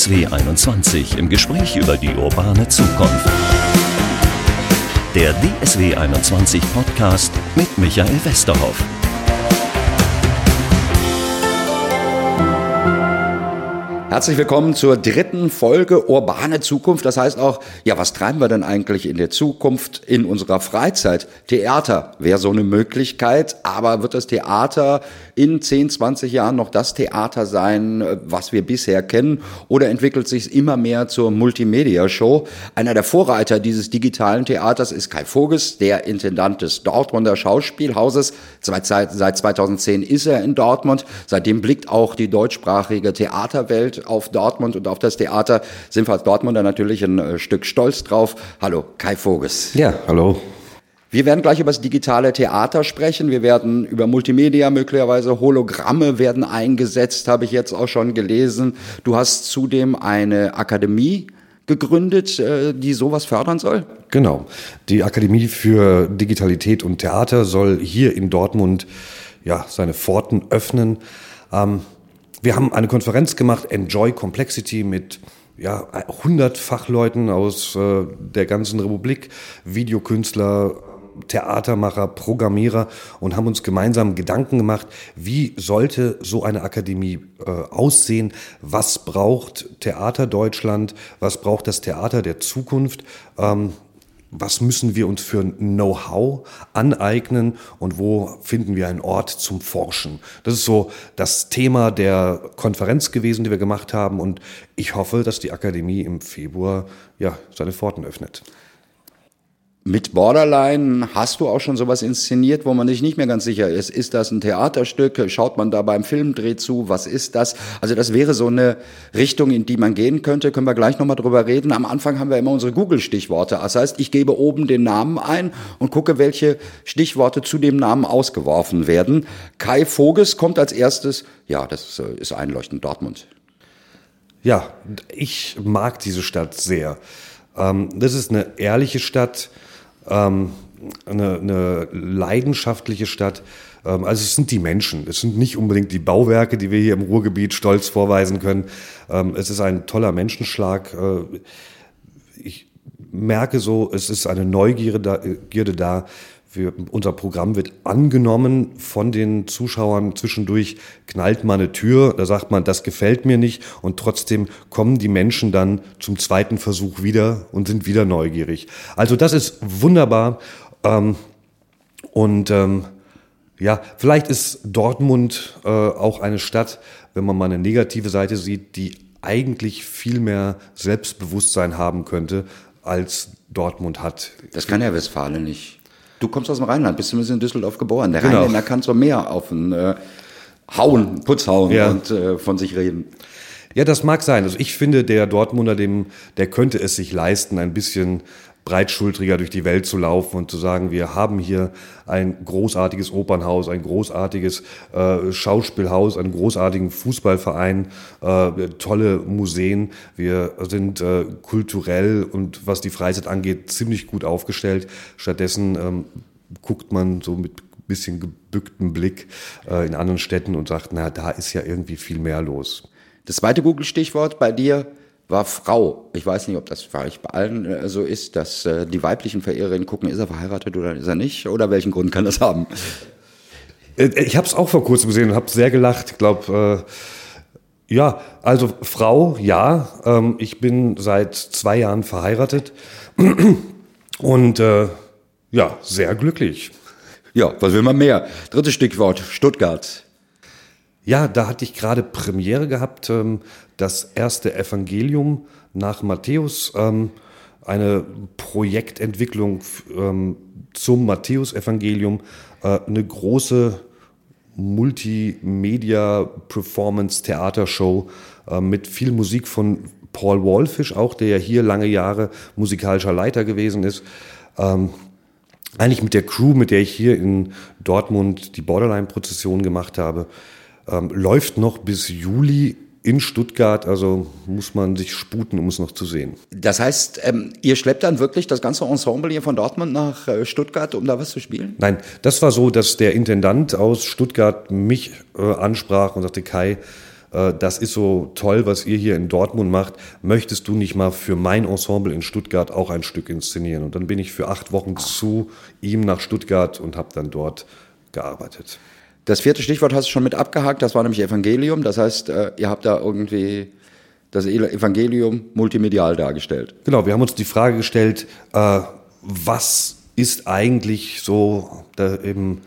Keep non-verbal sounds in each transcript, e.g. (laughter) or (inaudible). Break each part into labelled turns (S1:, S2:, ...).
S1: DSW 21 im Gespräch über die urbane Zukunft. Der DSW 21 Podcast mit Michael Westerhoff.
S2: Herzlich willkommen zur dritten Folge Urbane Zukunft. Das heißt auch, ja, was treiben wir denn eigentlich in der Zukunft in unserer Freizeit? Theater wäre so eine Möglichkeit, aber wird das Theater in 10, 20 Jahren noch das Theater sein, was wir bisher kennen? Oder entwickelt sich immer mehr zur Multimedia-Show? Einer der Vorreiter dieses digitalen Theaters ist Kai Voges, der Intendant des Dortmunder Schauspielhauses. Seit 2010 ist er in Dortmund. Seitdem blickt auch die deutschsprachige Theaterwelt auf Dortmund und auf das Theater sind wir als Dortmunder natürlich ein äh, Stück stolz drauf. Hallo, Kai Voges.
S3: Ja, hallo.
S2: Wir werden gleich über das digitale Theater sprechen. Wir werden über Multimedia möglicherweise Hologramme werden eingesetzt, habe ich jetzt auch schon gelesen. Du hast zudem eine Akademie gegründet, äh, die sowas fördern soll?
S3: Genau. Die Akademie für Digitalität und Theater soll hier in Dortmund ja, seine Pforten öffnen. Ähm, wir haben eine Konferenz gemacht, Enjoy Complexity, mit ja, 100 Fachleuten aus äh, der ganzen Republik, Videokünstler, Theatermacher, Programmierer und haben uns gemeinsam Gedanken gemacht, wie sollte so eine Akademie äh, aussehen, was braucht Theater Deutschland, was braucht das Theater der Zukunft. Ähm, was müssen wir uns für Know-how aneignen und wo finden wir einen Ort zum Forschen. Das ist so das Thema der Konferenz gewesen, die wir gemacht haben und ich hoffe, dass die Akademie im Februar ja, seine Pforten öffnet.
S2: Mit Borderline hast du auch schon sowas inszeniert, wo man sich nicht mehr ganz sicher ist. Ist das ein Theaterstück? Schaut man da beim Filmdreh zu? Was ist das? Also das wäre so eine Richtung, in die man gehen könnte. Können wir gleich nochmal drüber reden. Am Anfang haben wir immer unsere Google-Stichworte. Das heißt, ich gebe oben den Namen ein und gucke, welche Stichworte zu dem Namen ausgeworfen werden. Kai Voges kommt als erstes. Ja, das ist einleuchtend. Dortmund.
S3: Ja, ich mag diese Stadt sehr. Ähm, das ist eine ehrliche Stadt ähm, eine, eine leidenschaftliche Stadt. Ähm, also es sind die Menschen, es sind nicht unbedingt die Bauwerke, die wir hier im Ruhrgebiet stolz vorweisen können. Ähm, es ist ein toller Menschenschlag. Äh, ich merke so, es ist eine Neugierde da, da wir, unser Programm wird angenommen von den Zuschauern. Zwischendurch knallt man eine Tür, da sagt man, das gefällt mir nicht. Und trotzdem kommen die Menschen dann zum zweiten Versuch wieder und sind wieder neugierig. Also das ist wunderbar. Ähm, und ähm, ja, vielleicht ist Dortmund äh, auch eine Stadt, wenn man mal eine negative Seite sieht, die eigentlich viel mehr Selbstbewusstsein haben könnte, als Dortmund hat.
S2: Das kann ja Westfalen nicht. Du kommst aus dem Rheinland, bist zumindest in Düsseldorf geboren. Der genau. Rheinländer kann so mehr auf den äh, Hauen, Putz hauen ja. und äh, von sich reden.
S3: Ja, das mag sein. Also ich finde, der Dortmunder, dem, der könnte es sich leisten, ein bisschen breitschultriger durch die Welt zu laufen und zu sagen, wir haben hier ein großartiges Opernhaus, ein großartiges äh, Schauspielhaus, einen großartigen Fußballverein, äh, tolle Museen. Wir sind äh, kulturell und was die Freizeit angeht ziemlich gut aufgestellt. Stattdessen ähm, guckt man so mit bisschen gebücktem Blick äh, in anderen Städten und sagt, na, da ist ja irgendwie viel mehr los.
S2: Das zweite Google-Stichwort bei dir war Frau. Ich weiß nicht, ob das bei allen äh, so ist, dass äh, die weiblichen Verehrerinnen gucken, ist er verheiratet oder ist er nicht? Oder welchen Grund kann das haben?
S3: Äh, ich habe es auch vor kurzem gesehen und habe sehr gelacht. Ich glaube, äh, ja, also Frau, ja. Ähm, ich bin seit zwei Jahren verheiratet (clears throat) und äh, ja, sehr glücklich.
S2: Ja, was will man mehr? Drittes Stichwort, Stuttgart.
S3: Ja, da hatte ich gerade Premiere gehabt, ähm, das erste Evangelium nach Matthäus, ähm, eine Projektentwicklung ähm, zum Matthäus-Evangelium, äh, eine große Multimedia-Performance-Theatershow äh, mit viel Musik von Paul Wallfisch, auch der ja hier lange Jahre musikalischer Leiter gewesen ist. eigentlich mit der Crew, mit der ich hier in Dortmund die Borderline-Prozession gemacht habe. Ähm, läuft noch bis Juli in Stuttgart, also muss man sich sputen, um es noch zu sehen.
S2: Das heißt, ähm, ihr schleppt dann wirklich das ganze Ensemble hier von Dortmund nach äh, Stuttgart, um da was zu spielen?
S3: Nein, das war so, dass der Intendant aus Stuttgart mich äh, ansprach und sagte, Kai, äh, das ist so toll, was ihr hier in Dortmund macht. Möchtest du nicht mal für mein Ensemble in Stuttgart auch ein Stück inszenieren? Und dann bin ich für acht Wochen zu ihm nach Stuttgart und habe dann dort gearbeitet.
S2: Das vierte Stichwort hast du schon mit abgehakt, das war nämlich Evangelium. Das heißt, äh, ihr habt da irgendwie das Evangelium multimedial dargestellt.
S3: Genau, wir haben uns die Frage gestellt, äh, was ist eigentlich so eben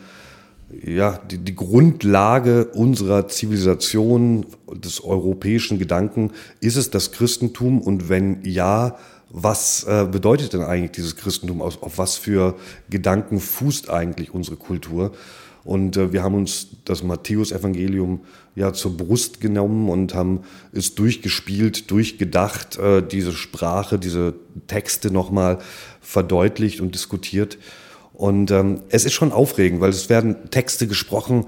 S3: ja, die, die Grundlage unserer Zivilisation, des europäischen Gedanken, ist es das Christentum? Und wenn ja, was äh, bedeutet denn eigentlich dieses Christentum? Auf, auf was für Gedanken fußt eigentlich unsere Kultur? Und äh, wir haben uns das Matthäus-Evangelium ja zur Brust genommen und haben es durchgespielt, durchgedacht, äh, diese Sprache, diese Texte nochmal verdeutlicht und diskutiert. Und ähm, es ist schon aufregend, weil es werden Texte gesprochen,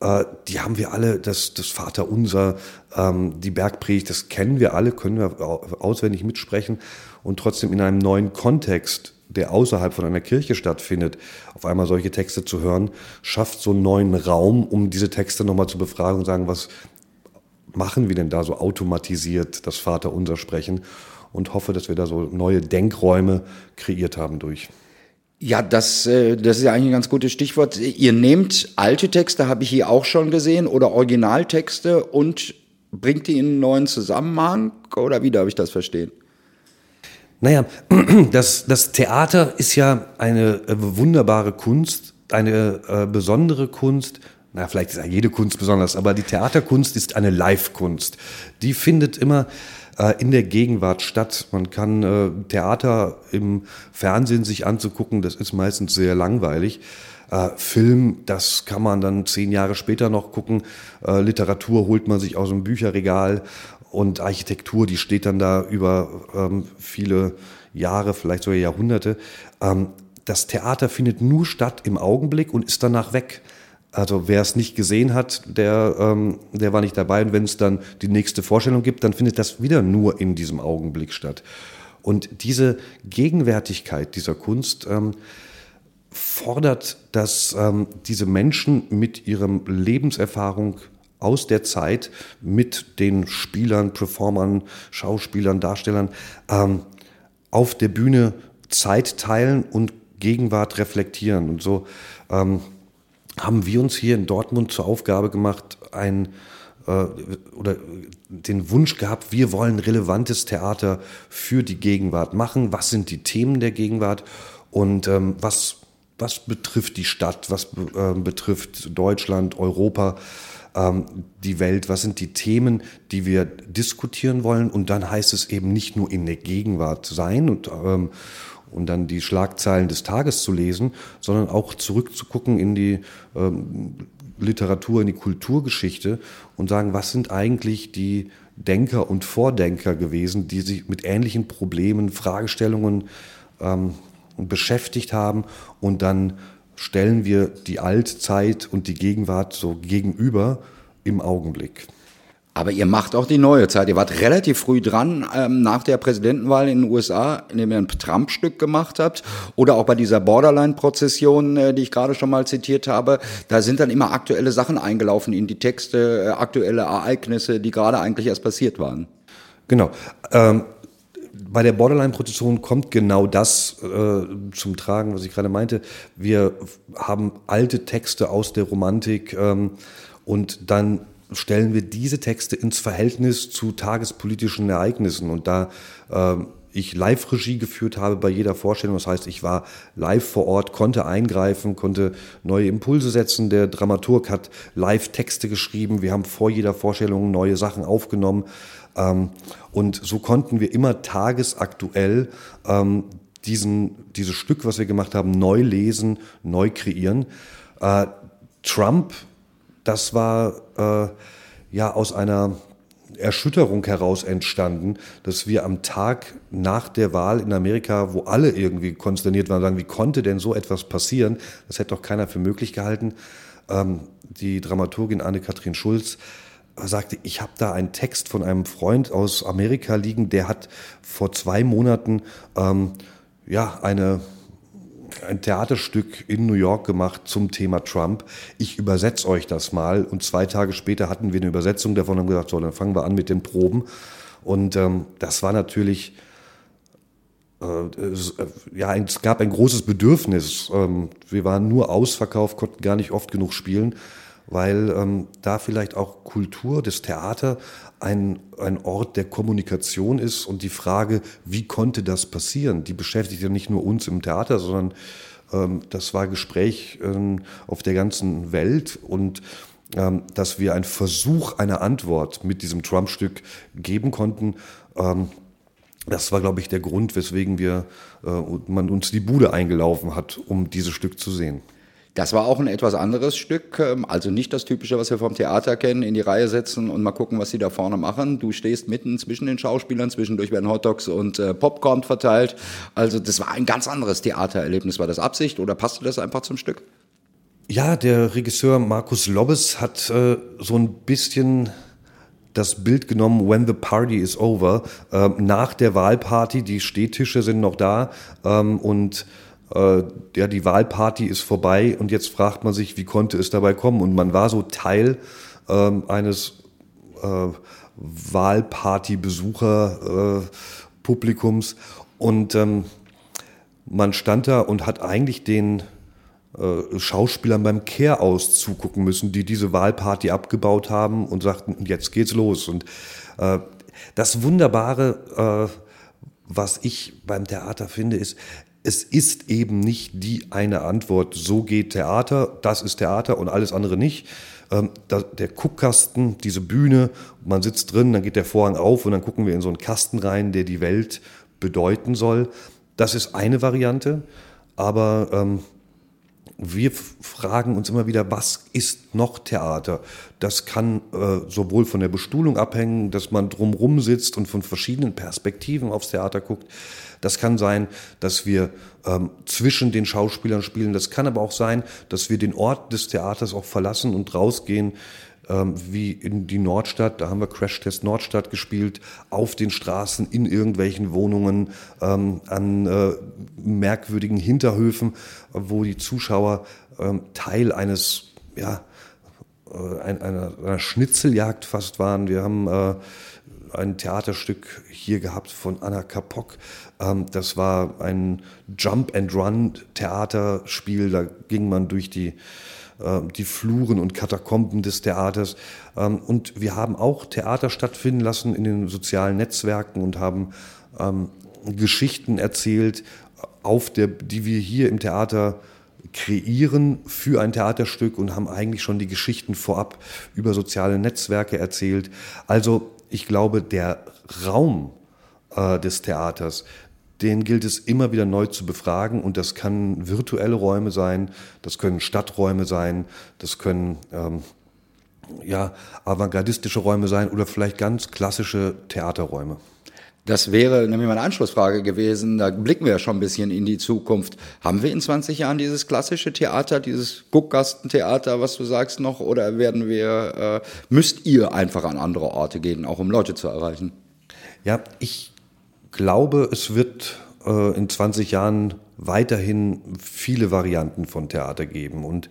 S3: äh, die haben wir alle, das, das Vaterunser, ähm, die Bergpredigt, das kennen wir alle, können wir auswendig mitsprechen und trotzdem in einem neuen Kontext, der außerhalb von einer Kirche stattfindet, auf einmal solche Texte zu hören, schafft so einen neuen Raum, um diese Texte nochmal zu befragen und sagen, was machen wir denn da so automatisiert, das Vaterunser sprechen und hoffe, dass wir da so neue Denkräume kreiert haben durch.
S2: Ja, das, äh, das ist ja eigentlich ein ganz gutes Stichwort. Ihr nehmt alte Texte, habe ich hier auch schon gesehen, oder Originaltexte und bringt die in einen neuen Zusammenhang? Oder wie darf ich das verstehen?
S3: Naja, (clears throat) das, das Theater ist ja eine äh, wunderbare Kunst, eine äh, besondere Kunst. Na, vielleicht ist ja jede Kunst besonders, aber die Theaterkunst ist eine Live-Kunst. Die findet immer äh, in der Gegenwart statt. Man kann äh, Theater im Fernsehen sich anzugucken, das ist meistens sehr langweilig. Äh, Film, das kann man dann zehn Jahre später noch gucken. Äh, Literatur holt man sich aus dem Bücherregal und Architektur, die steht dann da über ähm, viele Jahre, vielleicht sogar Jahrhunderte. Ähm, das Theater findet nur statt im Augenblick und ist danach weg. Also wer es nicht gesehen hat, der, ähm, der war nicht dabei. Und wenn es dann die nächste Vorstellung gibt, dann findet das wieder nur in diesem Augenblick statt. Und diese Gegenwärtigkeit dieser Kunst ähm, fordert, dass ähm, diese Menschen mit ihrem Lebenserfahrung aus der Zeit mit den Spielern, Performern, Schauspielern, Darstellern ähm, auf der Bühne Zeit teilen und Gegenwart reflektieren. Und so ähm, haben wir uns hier in Dortmund zur Aufgabe gemacht, ein äh, oder den Wunsch gehabt, wir wollen relevantes Theater für die Gegenwart machen. Was sind die Themen der Gegenwart und ähm, was, was betrifft die Stadt, was äh, betrifft Deutschland, Europa, ähm, die Welt, was sind die Themen, die wir diskutieren wollen. Und dann heißt es eben nicht nur in der Gegenwart sein und ähm, und dann die Schlagzeilen des Tages zu lesen, sondern auch zurückzugucken in die ähm, Literatur, in die Kulturgeschichte und sagen, was sind eigentlich die Denker und Vordenker gewesen, die sich mit ähnlichen Problemen, Fragestellungen ähm, beschäftigt haben und dann stellen wir die Altzeit und die Gegenwart so gegenüber im Augenblick.
S2: Aber ihr macht auch die neue Zeit. Ihr wart relativ früh dran ähm, nach der Präsidentenwahl in den USA, indem ihr ein Trump-Stück gemacht habt. Oder auch bei dieser Borderline-Prozession, äh, die ich gerade schon mal zitiert habe. Da sind dann immer aktuelle Sachen eingelaufen in die Texte, äh, aktuelle Ereignisse, die gerade eigentlich erst passiert waren.
S3: Genau. Ähm bei der Borderline-Prozession kommt genau das äh, zum Tragen, was ich gerade meinte. Wir haben alte Texte aus der Romantik ähm, und dann stellen wir diese Texte ins Verhältnis zu tagespolitischen Ereignissen. Und da äh, ich Live-Regie geführt habe bei jeder Vorstellung, das heißt, ich war live vor Ort, konnte eingreifen, konnte neue Impulse setzen. Der Dramaturg hat Live-Texte geschrieben. Wir haben vor jeder Vorstellung neue Sachen aufgenommen. Ähm, und so konnten wir immer tagesaktuell ähm, diesen, dieses Stück, was wir gemacht haben, neu lesen, neu kreieren. Äh, Trump das war äh, ja aus einer Erschütterung heraus entstanden, dass wir am Tag nach der Wahl in Amerika, wo alle irgendwie konsterniert waren, sagen, wie konnte denn so etwas passieren? Das hätte doch keiner für möglich gehalten. Ähm, die Dramaturgin Anne-Kathrin Schulz sagte, ich habe da einen Text von einem Freund aus Amerika liegen, der hat vor zwei Monaten ähm, ja eine ein Theaterstück in New York gemacht zum Thema Trump. Ich übersetze euch das mal. Und zwei Tage später hatten wir eine Übersetzung davon und haben gesagt, so, dann fangen wir an mit den Proben. Und ähm, das war natürlich, äh, es, äh, ja, es gab ein großes Bedürfnis. Ähm, wir waren nur ausverkauft, konnten gar nicht oft genug spielen, weil ähm, da vielleicht auch Kultur, das Theater ein, ein Ort der Kommunikation ist und die Frage, wie konnte das passieren, die beschäftigt ja nicht nur uns im Theater, sondern ähm, das war Gespräch ähm, auf der ganzen Welt und ähm, dass wir einen Versuch einer Antwort mit diesem Trump-Stück geben konnten. Ähm, das war, glaube ich, der Grund, weswegen wir, äh, man uns die Bude eingelaufen hat, um dieses Stück zu sehen.
S2: Das war auch ein etwas anderes Stück, ähm, also nicht das typische, was wir vom Theater kennen, in die Reihe setzen und mal gucken, was sie da vorne machen. Du stehst mitten zwischen den Schauspielern, zwischendurch werden Hotdogs und äh, Popcorn verteilt. Also das war ein ganz anderes Theatererlebnis. War das Absicht oder passte das einfach zum Stück?
S3: Ja, der Regisseur Markus Lobbes hat äh, so ein bisschen das Bild genommen, when the party is over, äh, nach der Wahlparty, die Stehtische sind noch da ähm, und äh, ja, die Wahlparty ist vorbei und jetzt fragt man sich, wie konnte es dabei kommen? Und man war so Teil ähm, eines äh, Wahlparty-Besucher-Publikums und ähm, man stand da und hat eigentlich den äh, Schauspielern beim Care aus zugucken müssen, die diese Wahlparty abgebaut haben und sagten, jetzt geht's los. Und äh, das Wunderbare, äh, was ich beim Theater finde, ist, es ist eben nicht die eine Antwort, so geht Theater, das ist Theater und alles andere nicht. Ähm, der Guckkasten, diese Bühne, man sitzt drin, dann geht der Vorhang auf und dann gucken wir in so einen Kasten rein, der die Welt bedeuten soll. Das ist eine Variante, aber ähm, wir fragen uns immer wieder, was ist noch Theater? Das kann äh, sowohl von der Bestuhlung abhängen, dass man drumrum sitzt und von verschiedenen Perspektiven aufs Theater guckt. Das kann sein, dass wir ähm, zwischen den Schauspielern spielen. Das kann aber auch sein, dass wir den Ort des Theaters auch verlassen und rausgehen ähm, wie in die Nordstadt, da haben wir Crash Test Nordstadt gespielt, auf den Straßen, in irgendwelchen Wohnungen, ähm, an äh, merkwürdigen Hinterhöfen, wo die Zuschauer ähm, Teil eines, ja, äh, einer, einer Schnitzeljagd fast waren. Wir haben äh, ein Theaterstück hier gehabt von Anna Kapok. Ähm, das war ein Jump-and-Run-Theaterspiel. Da ging man durch die die Fluren und Katakomben des Theaters. Ähm, und wir haben auch Theater stattfinden lassen in den sozialen Netzwerken und haben ähm, Geschichten erzählt, auf der, die wir hier im Theater kreieren für ein Theaterstück und haben eigentlich schon die Geschichten vorab über soziale Netzwerke erzählt. Also ich glaube, der Raum äh, des Theaters, den gilt es immer wieder neu zu befragen und das kann virtuelle Räume sein, das können Stadträume sein, das können ähm, ja, avantgardistische Räume sein oder vielleicht ganz klassische Theaterräume.
S2: Das wäre nämlich meine Anschlussfrage gewesen. Da blicken wir ja schon ein bisschen in die Zukunft. Haben wir in 20 Jahren dieses klassische Theater, dieses Guckgastentheater, was du sagst, noch? Oder werden wir, äh, müsst ihr einfach an andere Orte gehen, auch um Leute zu erreichen?
S3: Ja, ich glaube, es wird äh, in 20 Jahren weiterhin viele Varianten von Theater geben. Und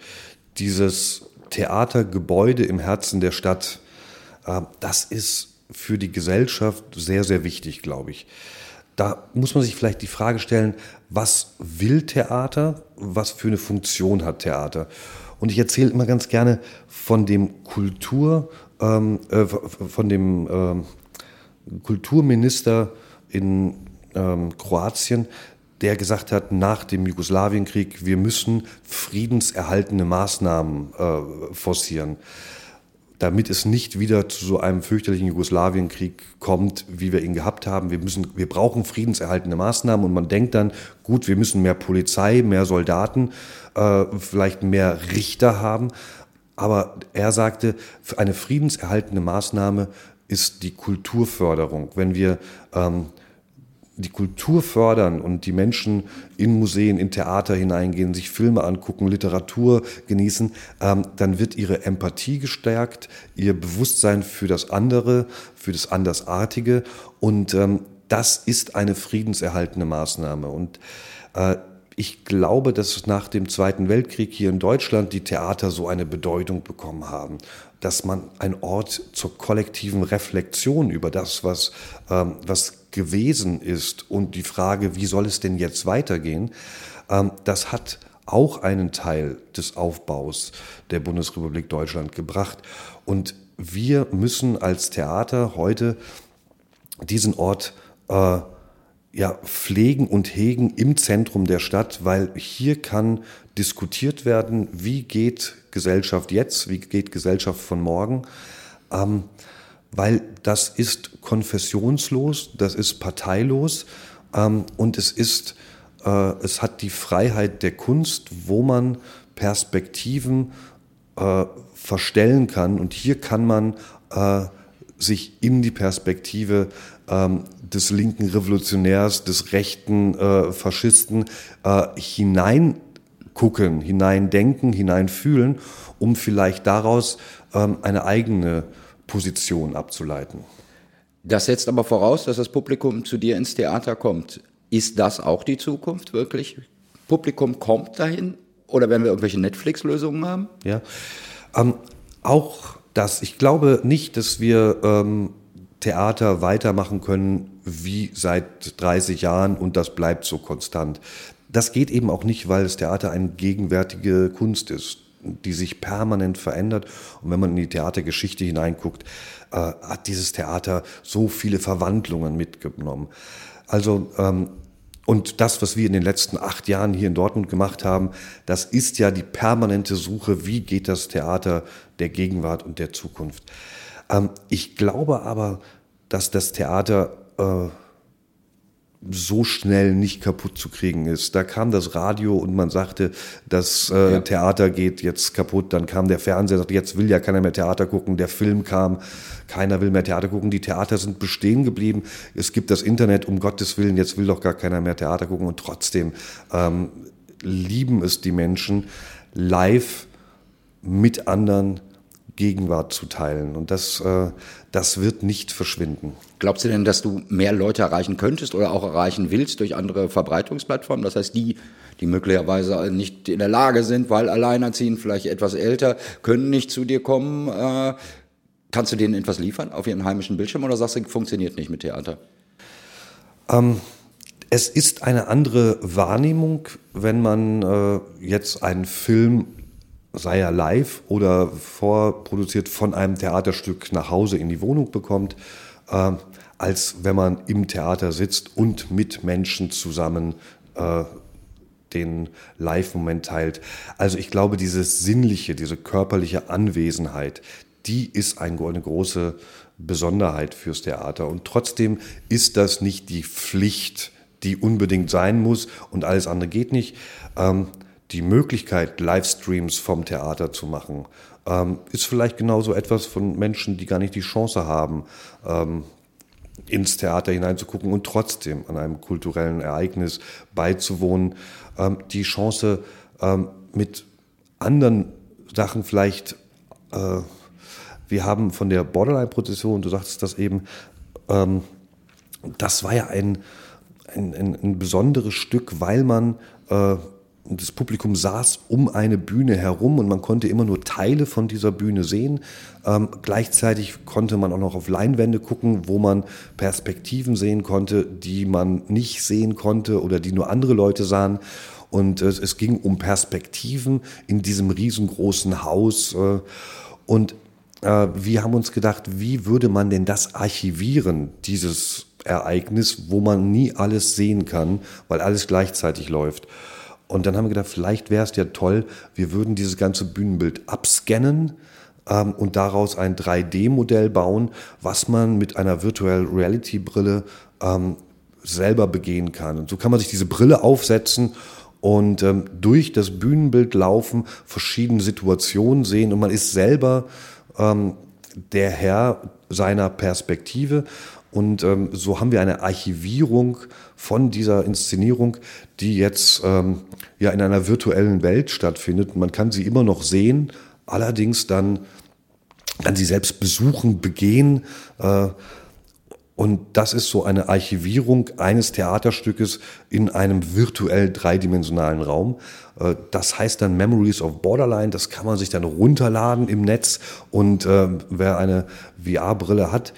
S3: dieses Theatergebäude im Herzen der Stadt, äh, das ist für die Gesellschaft sehr, sehr wichtig, glaube ich. Da muss man sich vielleicht die Frage stellen, was will Theater? Was für eine Funktion hat Theater? Und ich erzähle immer ganz gerne von dem Kultur, ähm, äh, von dem ähm, Kulturminister in ähm, Kroatien, der gesagt hat, nach dem Jugoslawienkrieg, wir müssen friedenserhaltende Maßnahmen äh, forcieren, damit es nicht wieder zu so einem fürchterlichen Jugoslawienkrieg kommt, wie wir ihn gehabt haben. Wir, müssen, wir brauchen friedenserhaltende Maßnahmen und man denkt dann, gut, wir müssen mehr Polizei, mehr Soldaten, äh, vielleicht mehr Richter haben. Aber er sagte, eine friedenserhaltende Maßnahme ist die Kulturförderung. Wenn wir ähm, die Kultur fördern und die Menschen in Museen, in Theater hineingehen, sich Filme angucken, Literatur genießen, ähm, dann wird ihre Empathie gestärkt, ihr Bewusstsein für das andere, für das Andersartige und ähm, das ist eine friedenserhaltende Maßnahme. Und äh, ich glaube, dass nach dem Zweiten Weltkrieg hier in Deutschland die Theater so eine Bedeutung bekommen haben, dass man ein Ort zur kollektiven Reflexion über das, was, ähm, was gewesen ist und die Frage, wie soll es denn jetzt weitergehen, ähm, das hat auch einen Teil des Aufbaus der Bundesrepublik Deutschland gebracht. Und wir müssen als Theater heute diesen Ort äh, ja, pflegen und hegen im Zentrum der Stadt, weil hier kann diskutiert werden, wie geht Gesellschaft jetzt, wie geht Gesellschaft von morgen, ähm, weil das ist konfessionslos, das ist parteilos ähm, und es ist, äh, es hat die Freiheit der Kunst, wo man Perspektiven äh, verstellen kann. Und hier kann man äh, sich in die Perspektive ähm, des linken Revolutionärs, des rechten äh, Faschisten äh, hineingucken, hineindenken, hineinfühlen, um vielleicht daraus ähm, eine eigene Position abzuleiten.
S2: Das setzt aber voraus, dass das Publikum zu dir ins Theater kommt. Ist das auch die Zukunft wirklich? Publikum kommt dahin? Oder werden wir irgendwelche Netflix-Lösungen haben?
S3: Ja, ähm, auch das. Ich glaube nicht, dass wir ähm, Theater weitermachen können wie seit 30 Jahren und das bleibt so konstant. Das geht eben auch nicht, weil das Theater eine gegenwärtige Kunst ist, die sich permanent verändert. Und wenn man in die Theatergeschichte hineinguckt, äh, hat dieses Theater so viele Verwandlungen mitgenommen. Also ähm, und das, was wir in den letzten acht Jahren hier in Dortmund gemacht haben, das ist ja die permanente Suche, wie geht das Theater der Gegenwart und der Zukunft. Ähm, ich glaube aber, dass das Theater äh, so schnell nicht kaputt zu kriegen ist. Da kam das Radio und man sagte, das äh, ja. Theater geht jetzt kaputt. Dann kam der Fernseher, sagte, jetzt will ja keiner mehr Theater gucken. Der Film kam, keiner will mehr Theater gucken. Die Theater sind bestehen geblieben. Es gibt das Internet, um Gottes Willen, jetzt will doch gar keiner mehr Theater gucken. Und trotzdem ähm, lieben es die Menschen, live mit anderen Gegenwart zu teilen. Und das, äh, das wird nicht verschwinden.
S2: Glaubst du denn, dass du mehr Leute erreichen könntest oder auch erreichen willst durch andere Verbreitungsplattformen? Das heißt, die, die möglicherweise nicht in der Lage sind, weil alleinerziehend, vielleicht etwas älter, können nicht zu dir kommen. Äh, kannst du denen etwas liefern auf ihren heimischen Bildschirm oder sagst du, funktioniert nicht mit Theater?
S3: Ähm, es ist eine andere Wahrnehmung, wenn man äh, jetzt einen Film sei er live oder vorproduziert von einem Theaterstück nach Hause in die Wohnung bekommt, äh, als wenn man im Theater sitzt und mit Menschen zusammen äh, den Live-Moment teilt. Also ich glaube, dieses sinnliche, diese körperliche Anwesenheit, die ist eine große Besonderheit fürs Theater. Und trotzdem ist das nicht die Pflicht, die unbedingt sein muss und alles andere geht nicht. Ähm, die Möglichkeit, Livestreams vom Theater zu machen, ähm, ist vielleicht genauso etwas von Menschen, die gar nicht die Chance haben, ähm, ins Theater hineinzugucken und trotzdem an einem kulturellen Ereignis beizuwohnen, ähm, die Chance ähm, mit anderen Sachen vielleicht, äh, wir haben von der Borderline-Prozession, du sagtest das eben, ähm, das war ja ein, ein, ein, ein besonderes Stück, weil man äh, das Publikum saß um eine Bühne herum und man konnte immer nur Teile von dieser Bühne sehen. Ähm, gleichzeitig konnte man auch noch auf Leinwände gucken, wo man Perspektiven sehen konnte, die man nicht sehen konnte oder die nur andere Leute sahen. Und äh, es ging um Perspektiven in diesem riesengroßen Haus. Äh, und äh, wir haben uns gedacht, wie würde man denn das archivieren, dieses Ereignis, wo man nie alles sehen kann, weil alles gleichzeitig läuft. Und dann haben wir gedacht, vielleicht wäre es ja toll, wir würden dieses ganze Bühnenbild abscannen ähm, und daraus ein 3D-Modell bauen, was man mit einer Virtual Reality-Brille ähm, selber begehen kann. Und so kann man sich diese Brille aufsetzen und ähm, durch das Bühnenbild laufen, verschiedene Situationen sehen und man ist selber ähm, der Herr seiner Perspektive und ähm, so haben wir eine Archivierung von dieser Inszenierung, die jetzt ähm, ja in einer virtuellen Welt stattfindet. Man kann sie immer noch sehen, allerdings dann kann sie selbst besuchen, begehen. Äh, Und das ist so eine Archivierung eines Theaterstückes in einem virtuell dreidimensionalen Raum. Äh, das heißt dann Memories of Borderline. Das kann man sich dann runterladen im Netz. Und äh, wer eine VR-Brille hat,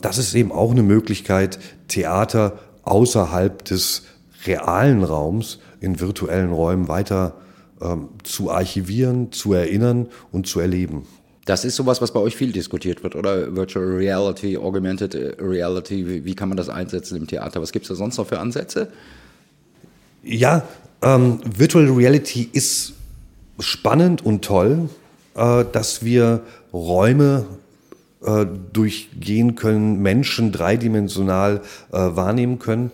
S3: das ist eben auch eine Möglichkeit, Theater außerhalb des realen Raums in virtuellen Räumen weiter ähm, zu archivieren, zu erinnern und zu erleben.
S2: Das ist sowas, was bei euch viel diskutiert wird, oder? Virtual Reality, Augmented Reality, wie, wie kann man das einsetzen im Theater? Was gibt es da sonst noch für Ansätze?
S3: Ja, ähm, Virtual Reality ist spannend und toll, äh, dass wir Räume äh, durchgehen können, Menschen dreidimensional äh, wahrnehmen können.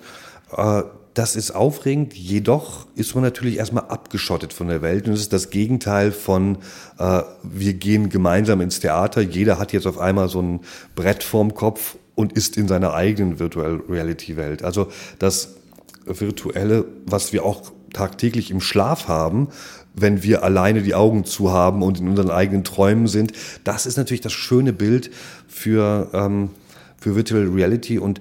S3: Äh, das ist aufregend, jedoch ist man natürlich erstmal abgeschottet von der Welt. Und es ist das Gegenteil von, äh, wir gehen gemeinsam ins Theater, jeder hat jetzt auf einmal so ein Brett vorm Kopf und ist in seiner eigenen Virtual Reality Welt. Also das Virtuelle, was wir auch tagtäglich im Schlaf haben, wenn wir alleine die Augen zu haben und in unseren eigenen Träumen sind, das ist natürlich das schöne Bild für, ähm, für Virtual Reality und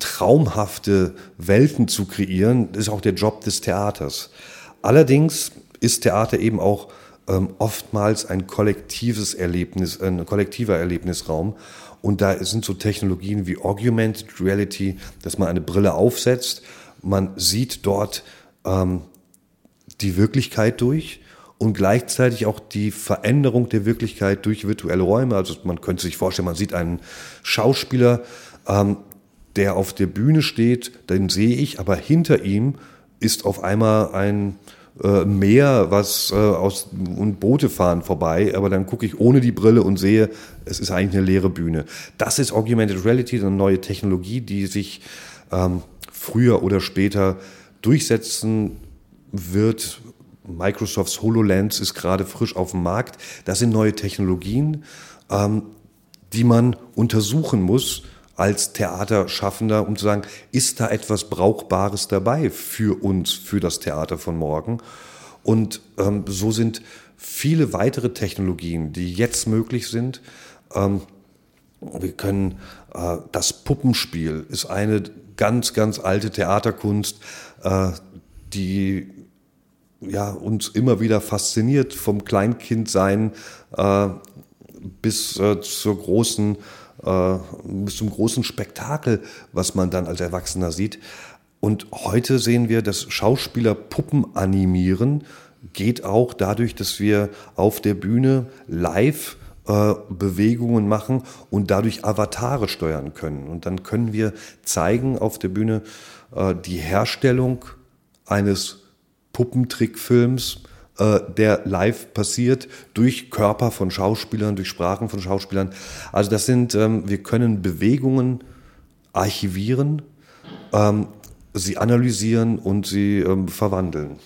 S3: traumhafte Welten zu kreieren, ist auch der Job des Theaters. Allerdings ist Theater eben auch ähm, oftmals ein kollektives Erlebnis, ein kollektiver Erlebnisraum. Und da sind so Technologien wie Augmented Reality, dass man eine Brille aufsetzt, man sieht dort ähm, die Wirklichkeit durch und gleichzeitig auch die Veränderung der Wirklichkeit durch virtuelle Räume. Also man könnte sich vorstellen, man sieht einen Schauspieler, ähm, der auf der Bühne steht, den sehe ich, aber hinter ihm ist auf einmal ein äh, Meer, was äh, aus und Boote fahren vorbei, aber dann gucke ich ohne die Brille und sehe, es ist eigentlich eine leere Bühne. Das ist Augmented Reality, eine neue Technologie, die sich ähm, früher oder später durchsetzen wird. Microsofts HoloLens ist gerade frisch auf dem Markt. Das sind neue Technologien, ähm, die man untersuchen muss, als Theaterschaffender, um zu sagen, ist da etwas Brauchbares dabei für uns, für das Theater von morgen? Und ähm, so sind viele weitere Technologien, die jetzt möglich sind. Ähm, wir können äh, das Puppenspiel ist eine ganz, ganz alte Theaterkunst, äh, die ja, uns immer wieder fasziniert, vom Kleinkindsein äh, bis äh, zur großen äh, bis zum großen Spektakel, was man dann als Erwachsener sieht. Und heute sehen wir, dass Schauspieler Puppen animieren, geht auch dadurch, dass wir auf der Bühne live äh, Bewegungen machen und dadurch Avatare steuern können. Und dann können wir zeigen auf der Bühne äh, die Herstellung eines Puppentrickfilms, äh, der live passiert durch Körper von Schauspielern, durch Sprachen von Schauspielern. Also das sind, ähm, wir können Bewegungen archivieren, ähm, sie analysieren und sie ähm, verwandeln.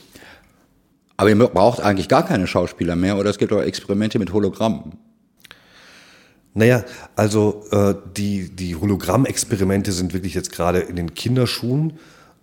S2: Aber ihr braucht eigentlich gar keine Schauspieler mehr oder es gibt auch Experimente mit Hologrammen.
S3: Naja, also äh, die, die Hologrammexperimente sind wirklich jetzt gerade in den Kinderschuhen.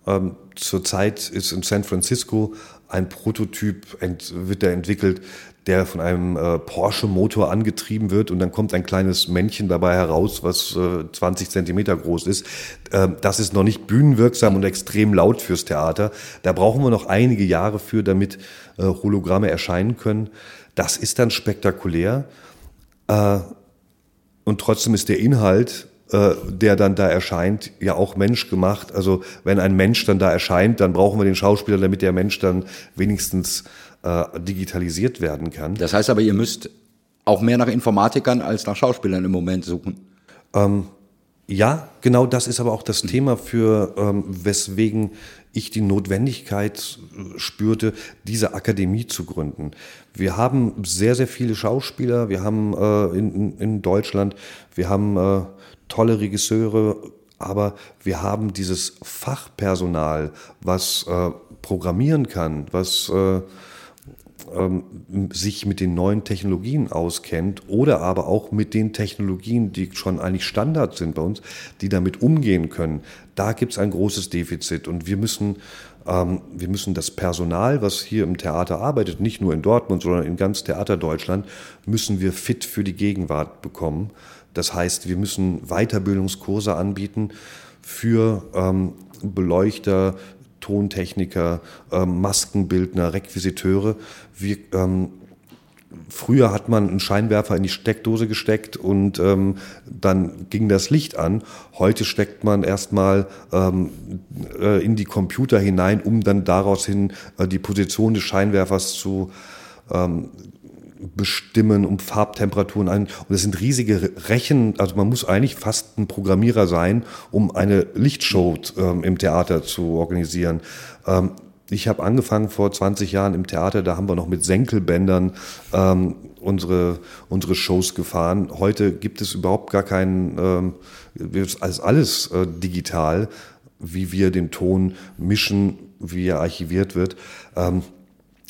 S3: Ähm, zurzeit ist in San Francisco ein Prototyp ent, wird da entwickelt, der von einem äh, Porsche-Motor angetrieben wird und dann kommt ein kleines Männchen dabei heraus, was äh, 20 Zentimeter groß ist. Äh, das ist noch nicht bühnenwirksam und extrem laut fürs Theater. Da brauchen wir noch einige Jahre für, damit äh, Hologramme erscheinen können. Das ist dann spektakulär. Äh, und trotzdem ist der Inhalt äh, der dann da erscheint, ja auch menschgemacht. Also wenn ein Mensch dann da erscheint, dann brauchen wir den Schauspieler, damit der Mensch dann wenigstens äh, digitalisiert werden kann.
S2: Das heißt aber, ihr müsst auch mehr nach Informatikern als nach Schauspielern im Moment suchen.
S3: Ähm, ja, genau das ist aber auch das Thema, für ähm, weswegen ich die Notwendigkeit äh, spürte, diese Akademie zu gründen. Wir haben sehr, sehr viele Schauspieler, wir haben äh, in, in Deutschland, wir haben äh, tolle Regisseure, aber wir haben dieses Fachpersonal, was äh, programmieren kann, was, äh, ähm, sich mit den neuen Technologien auskennt oder aber auch mit den Technologien, die schon eigentlich Standard sind bei uns, die damit umgehen können, da gibt es ein großes Defizit. Und wir müssen, ähm, wir müssen das Personal, was hier im Theater arbeitet, nicht nur in Dortmund, sondern in ganz Theater Deutschland, müssen wir fit für die Gegenwart bekommen. Das heißt, wir müssen Weiterbildungskurse anbieten für ähm, Beleuchter, Tontechniker, ähm, Maskenbildner, Requisiteure. Wir, ähm, früher hat man einen Scheinwerfer in die Steckdose gesteckt und ähm, dann ging das Licht an. Heute steckt man erstmal ähm, äh, in die Computer hinein, um dann daraus hin äh, die Position des Scheinwerfers zu ähm, bestimmen, um Farbtemperaturen ein. Und es sind riesige Rechen, also man muss eigentlich fast ein Programmierer sein, um eine Lichtshow ähm, im Theater zu organisieren. Ähm, ich habe angefangen vor 20 Jahren im Theater, da haben wir noch mit Senkelbändern ähm, unsere, unsere Shows gefahren. Heute gibt es überhaupt gar keinen, ähm, alles, alles äh, digital, wie wir den Ton mischen, wie er archiviert wird. Ähm,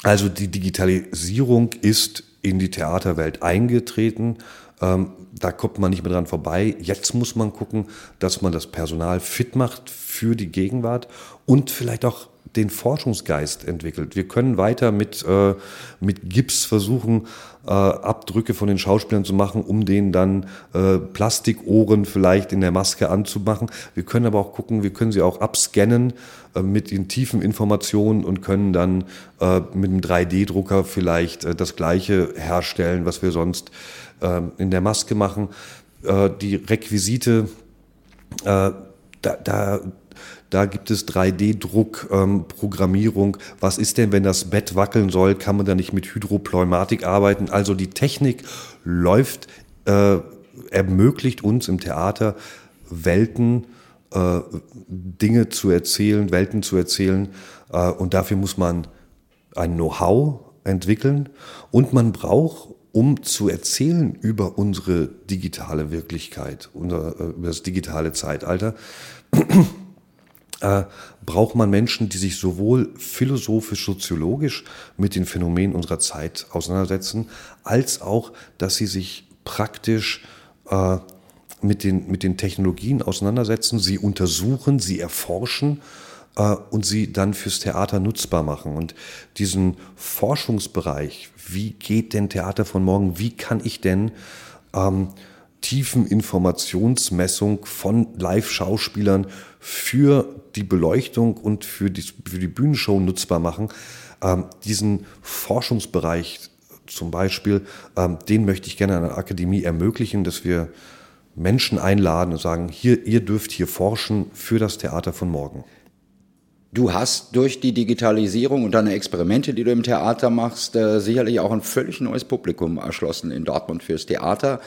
S3: also die Digitalisierung ist in die Theaterwelt eingetreten. Ähm, da kommt man nicht mehr dran vorbei. Jetzt muss man gucken, dass man das Personal fit macht für die Gegenwart und vielleicht auch den Forschungsgeist entwickelt. Wir können weiter mit, äh, mit Gips versuchen, äh, Abdrücke von den Schauspielern zu machen, um denen dann äh, Plastikohren vielleicht in der Maske anzumachen. Wir können aber auch gucken, wir können sie auch abscannen äh, mit den tiefen Informationen und können dann äh, mit einem 3D-Drucker vielleicht äh, das Gleiche herstellen, was wir sonst äh, in der Maske machen. Äh, die Requisite, äh, da, da da gibt es 3D-Druck, ähm. Was ist denn, wenn das Bett wackeln soll? Kann man da nicht mit Hydropneumatik arbeiten? Also die Technik läuft, äh, ermöglicht uns im Theater Welten, äh, Dinge zu erzählen, Welten zu erzählen. Äh, und dafür muss man ein Know-how entwickeln und man braucht um zu erzählen über unsere digitale Wirklichkeit, unser, äh, über das digitale Zeitalter, äh, braucht man Menschen, die sich sowohl philosophisch, soziologisch mit den Phänomenen unserer Zeit auseinandersetzen, als auch, dass sie sich praktisch äh, mit, den, mit den Technologien auseinandersetzen, sie untersuchen, sie erforschen äh, und sie dann fürs Theater nutzbar machen. Und diesen Forschungsbereich, wie geht denn Theater von morgen, wie kann ich denn ähm, tiefen Informationsmessung von Live-Schauspielern für die Beleuchtung und für die, für die Bühnenshow nutzbar machen. Ähm, diesen Forschungsbereich zum Beispiel, ähm, den möchte ich gerne an der Akademie ermöglichen, dass wir Menschen einladen und sagen, hier, ihr dürft hier forschen für das Theater von morgen.
S2: Du hast durch die Digitalisierung und deine Experimente, die du im Theater machst, äh, sicherlich auch ein völlig neues Publikum erschlossen in Dortmund fürs Theater.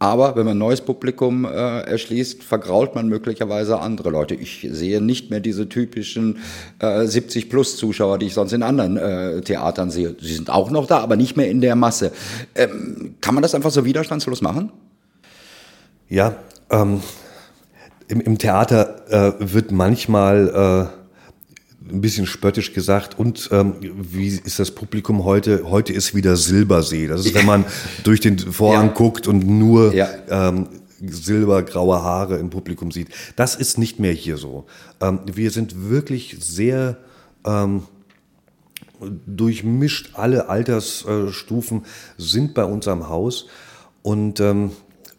S2: Aber wenn man ein neues Publikum äh, erschließt, vergrault man möglicherweise andere Leute. Ich sehe nicht mehr diese typischen äh, 70-plus-Zuschauer, die ich sonst in anderen äh, Theatern sehe. Sie sind auch noch da, aber nicht mehr in der Masse. Ähm, kann man das einfach so widerstandslos machen?
S3: Ja, ähm, im, im, Theater äh, wird manchmal äh, ein bisschen spöttisch gesagt. Und ähm, wie ist das Publikum heute? Heute ist wieder Silbersee. Das ist, wenn man (laughs) durch den Vorhang ja. guckt und nur ja. ähm, silbergraue Haare im Publikum sieht. Das ist nicht mehr hier so. Ähm, wir sind wirklich sehr ähm, durchmischt. Alle Altersstufen sind bei uns am Haus. Und ähm,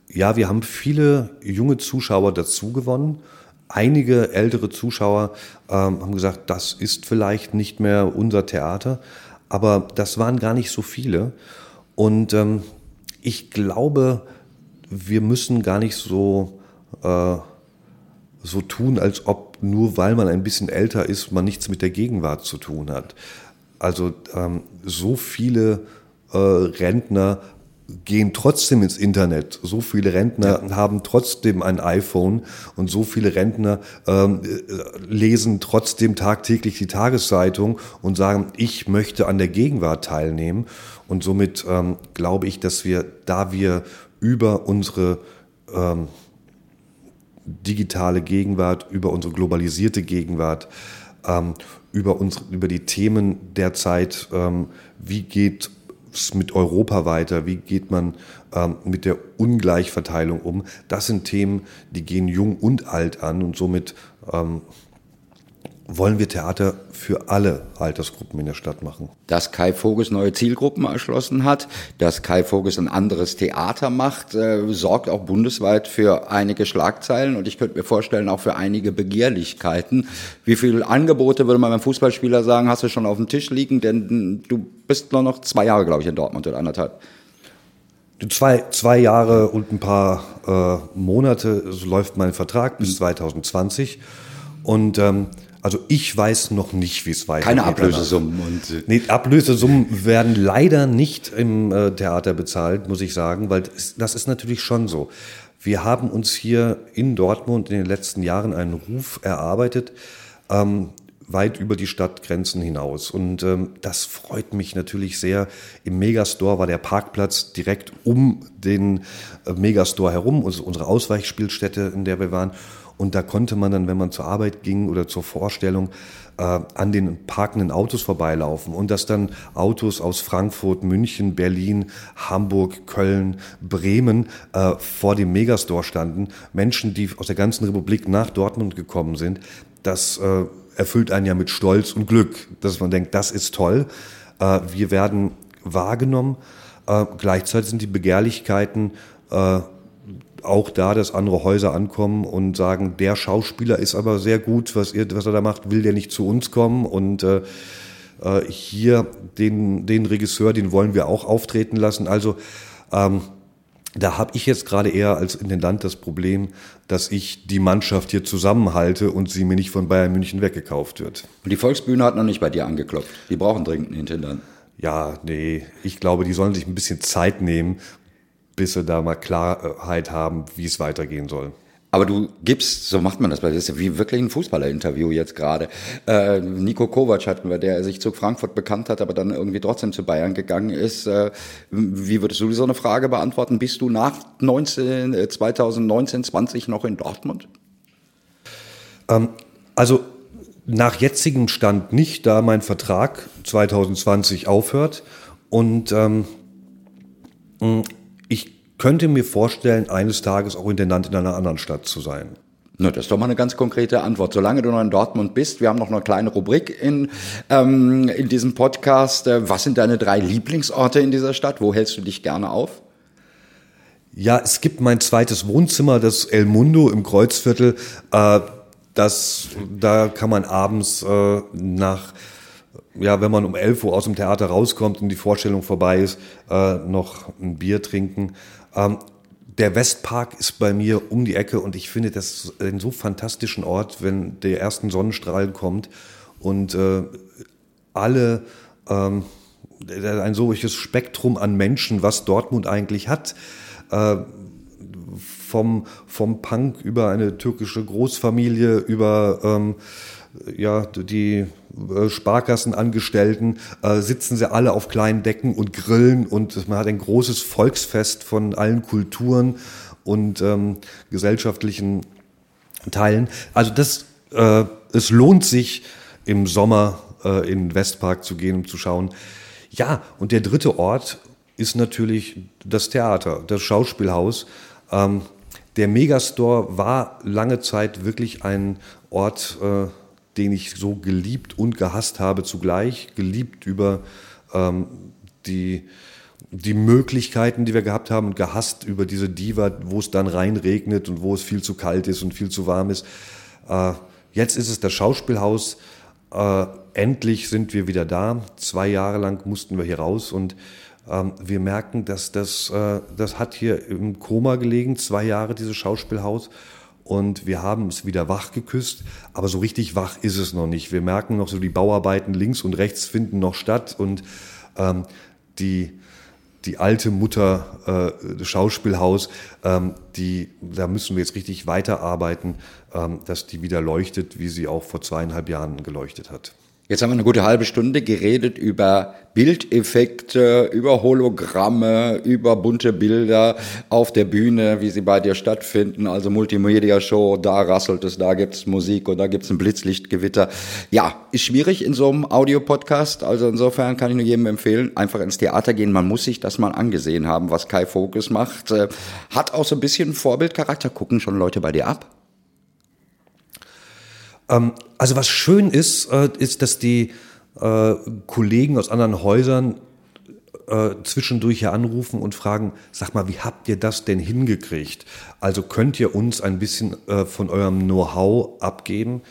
S3: ja, wir haben viele junge Zuschauer dazu gewonnen einige ältere Zuschauer ähm, haben gesagt, das ist vielleicht nicht mehr unser Theater, aber das waren gar nicht so viele. Und ähm, ich glaube, wir müssen gar nicht so, äh, so tun, als ob nur weil man ein bisschen älter ist, man nichts mit der Gegenwart zu tun hat. Also ähm, so viele äh, Rentner gehen trotzdem ins Internet. So viele Rentner ja. haben trotzdem ein iPhone und so viele Rentner ähm, äh, lesen trotzdem tagtäglich die Tageszeitung und sagen, ich möchte an der Gegenwart teilnehmen. Und somit ähm, glaube ich, dass wir, da wir über unsere ähm, digitale Gegenwart, über unsere globalisierte Gegenwart, ähm, über, uns, über die Themen der Zeit, ähm, wie geht es mit Europa weiter, wie geht man ähm, mit der Ungleichverteilung um. Das sind Themen, die gehen jung und alt an und somit ähm, wollen wir Theater für alle Altersgruppen in der Stadt machen.
S2: Dass Kai Voges neue Zielgruppen erschlossen hat, dass Kai Voges ein anderes Theater macht, äh, sorgt auch bundesweit für einige Schlagzeilen und ich könnte mir vorstellen, auch für einige Begehrlichkeiten. Wie viele Angebote, würde man beim Fußballspieler sagen, hast du schon auf dem Tisch liegen? Denn du bist nur noch zwei Jahre, glaube ich, in Dortmund oder anderthalb.
S3: Zwei, zwei Jahre und ein paar äh, Monate läuft mein Vertrag bis 2020. Mhm. Und ähm, also ich weiß noch nicht, wie es weitergeht.
S2: Keine Ablösesummen. Und
S3: äh, nee, Ablösesummen werden leider nicht im äh, Theater bezahlt, muss ich sagen, weil das, das ist natürlich schon so. Wir haben uns hier in Dortmund in den letzten Jahren einen Ruf erarbeitet, ähm, weit über die Stadtgrenzen hinaus. Und ähm, das freut mich natürlich sehr. Im Megastore war der Parkplatz direkt um den äh, Megastore herum, also unsere Ausweichspielstätte, in der wir waren. Und da konnte man dann, wenn man zur Arbeit ging oder zur Vorstellung, äh, an den parkenden Autos vorbeilaufen. Und dass dann Autos aus Frankfurt, München, Berlin, Hamburg, Köln, Bremen äh, vor dem Megastore standen. Menschen, die aus der ganzen Republik nach Dortmund gekommen sind. Das äh, erfüllt einen ja mit Stolz und Glück, dass man denkt, das ist toll. Äh, wir werden wahrgenommen. Äh, gleichzeitig sind die Begehrlichkeiten äh, auch da, dass andere Häuser ankommen und sagen, der Schauspieler ist aber sehr gut, was, ihr, was er da macht, will der nicht zu uns kommen und äh, äh, hier den, den Regisseur, den wollen wir auch auftreten lassen. Also ähm, da habe ich jetzt gerade eher als Intendant das Problem, dass ich die Mannschaft hier zusammenhalte und sie mir nicht von Bayern München weggekauft wird.
S2: Und die Volksbühne hat noch nicht bei dir angeklopft. Die brauchen dringend einen Intendant.
S3: Ja, nee, ich glaube, die sollen sich ein bisschen Zeit nehmen bis wir da mal Klarheit haben, wie es weitergehen soll.
S2: Aber du gibst, so macht man das, weil das ist ja wie wirklich ein Fußballer-Interview jetzt gerade. Äh, Nico Kovac hatten wir, der sich zu Frankfurt bekannt hat, aber dann irgendwie trotzdem zu Bayern gegangen ist. Äh, wie würdest du so eine Frage beantworten? Bist du nach 19, äh, 2019, 20 noch in Dortmund?
S3: Ähm, also nach jetzigem Stand nicht, da mein Vertrag 2020 aufhört. Und ähm, könnte mir vorstellen, eines Tages auch Intendant in einer anderen Stadt zu sein.
S2: Na, das ist doch mal eine ganz konkrete Antwort. Solange du noch in Dortmund bist, wir haben noch eine kleine Rubrik in, ähm, in diesem Podcast. Äh, was sind deine drei Lieblingsorte in dieser Stadt? Wo hältst du dich gerne auf?
S3: Ja, es gibt mein zweites Wohnzimmer, das El Mundo im Kreuzviertel. Äh, das, da kann man abends äh, nach ja, wenn man um 11 Uhr aus dem Theater rauskommt und die Vorstellung vorbei ist, äh, noch ein Bier trinken. Ähm, der Westpark ist bei mir um die Ecke und ich finde das einen so fantastischen Ort, wenn der ersten Sonnenstrahl kommt und äh, alle ähm, ein solches Spektrum an Menschen, was Dortmund eigentlich hat. Äh, vom, vom Punk über eine türkische Großfamilie, über ähm, ja, die Sparkassenangestellten äh, sitzen sie alle auf kleinen Decken und grillen und man hat ein großes Volksfest von allen Kulturen und ähm, gesellschaftlichen Teilen. Also das, äh, es lohnt sich im Sommer äh, in den Westpark zu gehen, um zu schauen. Ja, und der dritte Ort ist natürlich das Theater, das Schauspielhaus. Ähm, der Megastore war lange Zeit wirklich ein Ort, äh, den ich so geliebt und gehasst habe zugleich. Geliebt über ähm, die, die Möglichkeiten, die wir gehabt haben und gehasst über diese Diva, wo es dann reinregnet und wo es viel zu kalt ist und viel zu warm ist. Äh, jetzt ist es das Schauspielhaus. Äh, endlich sind wir wieder da. Zwei Jahre lang mussten wir hier raus und ähm, wir merken, dass das, äh, das hat hier im Koma gelegen, zwei Jahre dieses Schauspielhaus und wir haben es wieder wach geküsst, aber so richtig wach ist es noch nicht. Wir merken noch so, die Bauarbeiten links und rechts finden noch statt und ähm, die, die alte Mutter äh, Schauspielhaus, ähm, die, da müssen wir jetzt richtig weiterarbeiten, ähm, dass die wieder leuchtet, wie sie auch vor zweieinhalb Jahren geleuchtet hat.
S2: Jetzt haben wir eine gute halbe Stunde geredet über Bildeffekte, über Hologramme, über bunte Bilder auf der Bühne, wie sie bei dir stattfinden. Also Multimedia-Show, da rasselt es, da gibt's Musik und da gibt's ein Blitzlichtgewitter. Ja, ist schwierig in so einem Audiopodcast. Also insofern kann ich nur jedem empfehlen, einfach ins Theater gehen. Man muss sich das mal angesehen haben, was Kai Fokus macht. Äh, hat auch so ein bisschen Vorbildcharakter. Gucken schon Leute bei dir ab?
S3: Ähm, also was schön ist, äh, ist, dass die äh, Kollegen aus anderen Häusern äh, zwischendurch hier anrufen und fragen, sag mal, wie habt ihr das denn hingekriegt? Also könnt ihr uns ein bisschen äh, von eurem Know-how abgeben?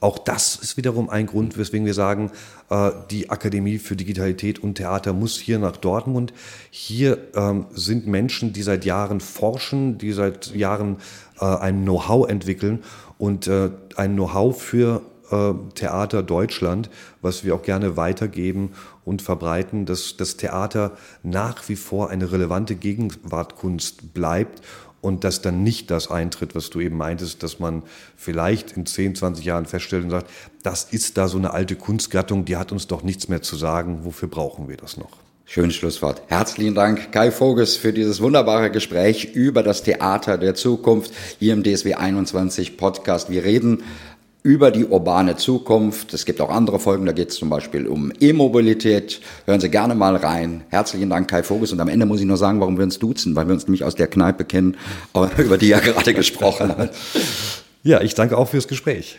S3: Auch das ist wiederum ein Grund, weswegen wir sagen, äh, die Akademie für Digitalität und Theater muss hier nach Dortmund. Hier ähm, sind Menschen, die seit Jahren forschen, die seit Jahren ein Know-how entwickeln und äh, ein Know-how für äh, Theater Deutschland, was wir auch gerne weitergeben und verbreiten, dass das Theater nach wie vor eine relevante Gegenwartkunst bleibt und dass dann nicht das eintritt, was du eben meintest, dass man vielleicht in 10, 20 Jahren feststellt und sagt, das ist da so eine alte Kunstgattung, die hat uns doch nichts mehr zu sagen, wofür brauchen wir das noch?
S2: Schönes Schlusswort. Herzlichen Dank, Kai Voges, für dieses wunderbare Gespräch über das Theater der Zukunft hier im DSW 21 Podcast. Wir reden über die urbane Zukunft. Es gibt auch andere Folgen, da geht es zum Beispiel um E-Mobilität. Hören Sie gerne mal rein. Herzlichen Dank, Kai Voges. Und am Ende muss ich nur sagen, warum wir uns duzen, weil wir uns nämlich aus der Kneipe kennen, (laughs) über die er gerade gesprochen hat.
S3: Ja, ich danke auch fürs Gespräch.